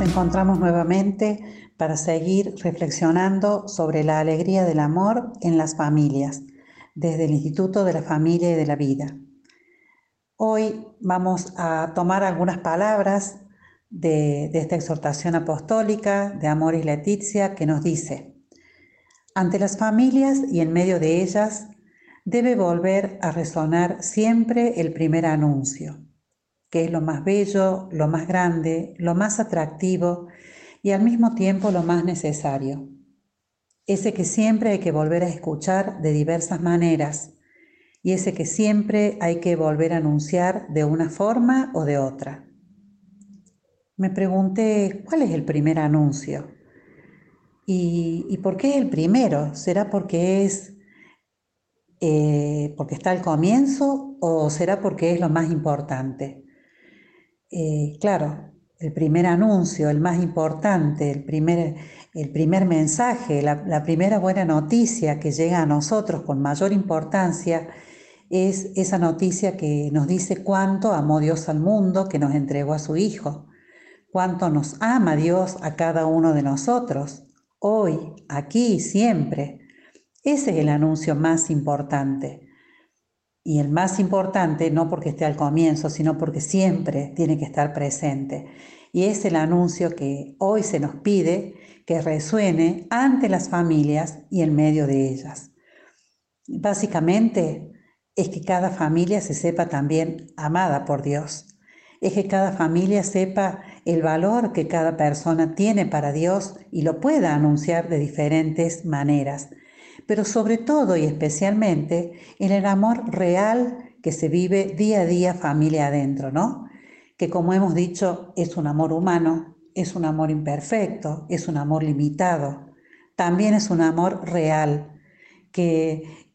Nos encontramos nuevamente para seguir reflexionando sobre la alegría del amor en las familias, desde el Instituto de la Familia y de la Vida. Hoy vamos a tomar algunas palabras de, esta exhortación apostólica de Amoris Leticia que nos dice, ante las familias y en medio de ellas debe volver a resonar siempre el primer anuncio, que es lo más bello, lo más grande, lo más atractivo y al mismo tiempo lo más necesario. Ese que siempre hay que volver a escuchar de diversas maneras y ese que siempre hay que volver a anunciar de una forma o de otra. Me pregunté, ¿cuál es el primer anuncio? ¿Y, por qué es el primero? ¿Será porque es eh, porque está al comienzo o será porque es lo más importante? Eh, claro, el primer anuncio, el más importante, el primer, el primer mensaje, la, la, primera buena noticia que llega a nosotros con mayor importancia es esa noticia que nos dice cuánto amó Dios al mundo, que nos entregó a su Hijo, cuánto nos ama Dios a cada uno de nosotros, hoy, aquí, siempre. Ese es el anuncio más importante. Y el más importante, no porque esté al comienzo, sino porque siempre tiene que estar presente. Y es el anuncio que hoy se nos pide que resuene ante las familias y en medio de ellas. Básicamente es que cada familia se sepa también amada por Dios. Es que cada familia sepa el valor que cada persona tiene para Dios y lo pueda anunciar de diferentes maneras pero sobre todo y especialmente en el amor real que se vive día a día familia adentro, ¿no? Que como hemos dicho es un amor humano, es un amor imperfecto, es un amor limitado, también es un amor real que,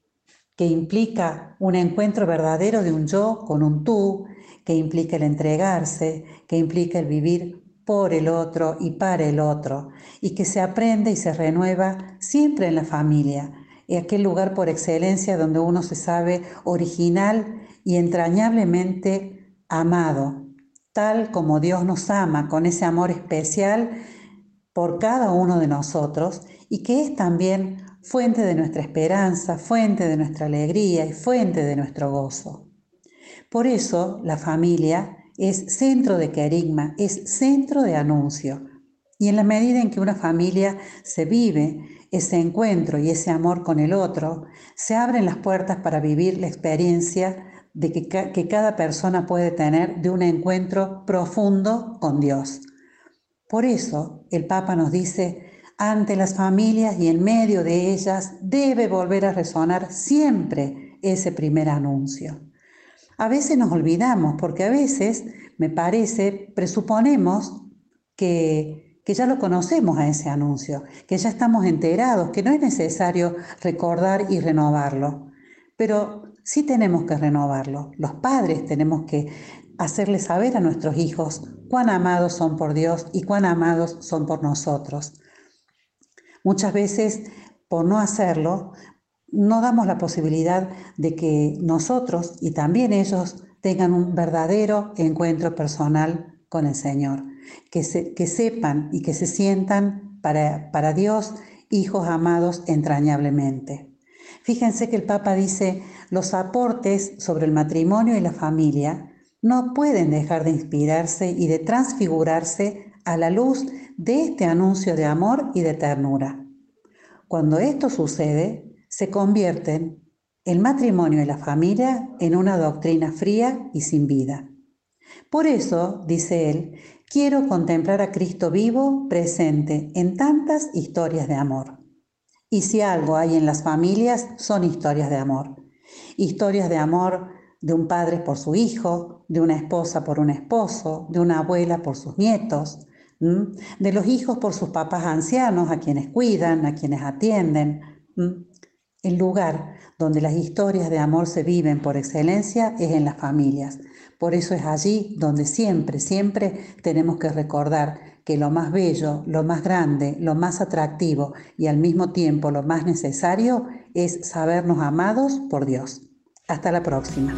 que implica un encuentro verdadero de un yo con un tú, que implica el entregarse, que implica el vivir por el otro y para el otro, y que se aprende y se renueva siempre en la familia, aquel lugar por excelencia donde uno se sabe original y entrañablemente amado, tal como Dios nos ama, con ese amor especial por cada uno de nosotros y que es también fuente de nuestra esperanza, fuente de nuestra alegría y fuente de nuestro gozo. Por eso la familia es centro de querigma, es centro de anuncio. Y en la medida en que una familia se vive ese encuentro y ese amor con el otro, se abren las puertas para vivir la experiencia de que, que cada persona puede tener de un encuentro profundo con Dios. Por eso el Papa nos dice, ante las familias y en medio de ellas debe volver a resonar siempre ese primer anuncio. A veces nos olvidamos porque a veces, me parece, presuponemos que que ya lo conocemos a ese anuncio, que ya estamos enterados, que no es necesario recordar y renovarlo. Pero sí tenemos que renovarlo. Los padres tenemos que hacerle saber a nuestros hijos cuán amados son por Dios y cuán amados son por nosotros. Muchas veces, por no hacerlo, no damos la posibilidad de que nosotros y también ellos tengan un verdadero encuentro personal con el Señor que, sepan y que se sientan para, Dios hijos amados entrañablemente. Fíjense que el Papa dice, los aportes sobre el matrimonio y la familia no pueden dejar de inspirarse y de transfigurarse a la luz de este anuncio de amor y de ternura. Cuando esto sucede, se convierten el matrimonio y la familia en una doctrina fría y sin vida. Por eso, dice él, quiero contemplar a Cristo vivo, presente en tantas historias de amor. Y si algo hay en las familias, son historias de amor. Historias de amor de un padre por su hijo, de una esposa por un esposo, de una abuela por sus nietos, de los hijos por sus papás ancianos, a quienes cuidan, a quienes atienden. El lugar donde las historias de amor se viven por excelencia es en las familias. Por eso es allí donde siempre, siempre tenemos que recordar que lo más bello, lo más grande, lo más atractivo y al mismo tiempo lo más necesario es sabernos amados por Dios. Hasta la próxima.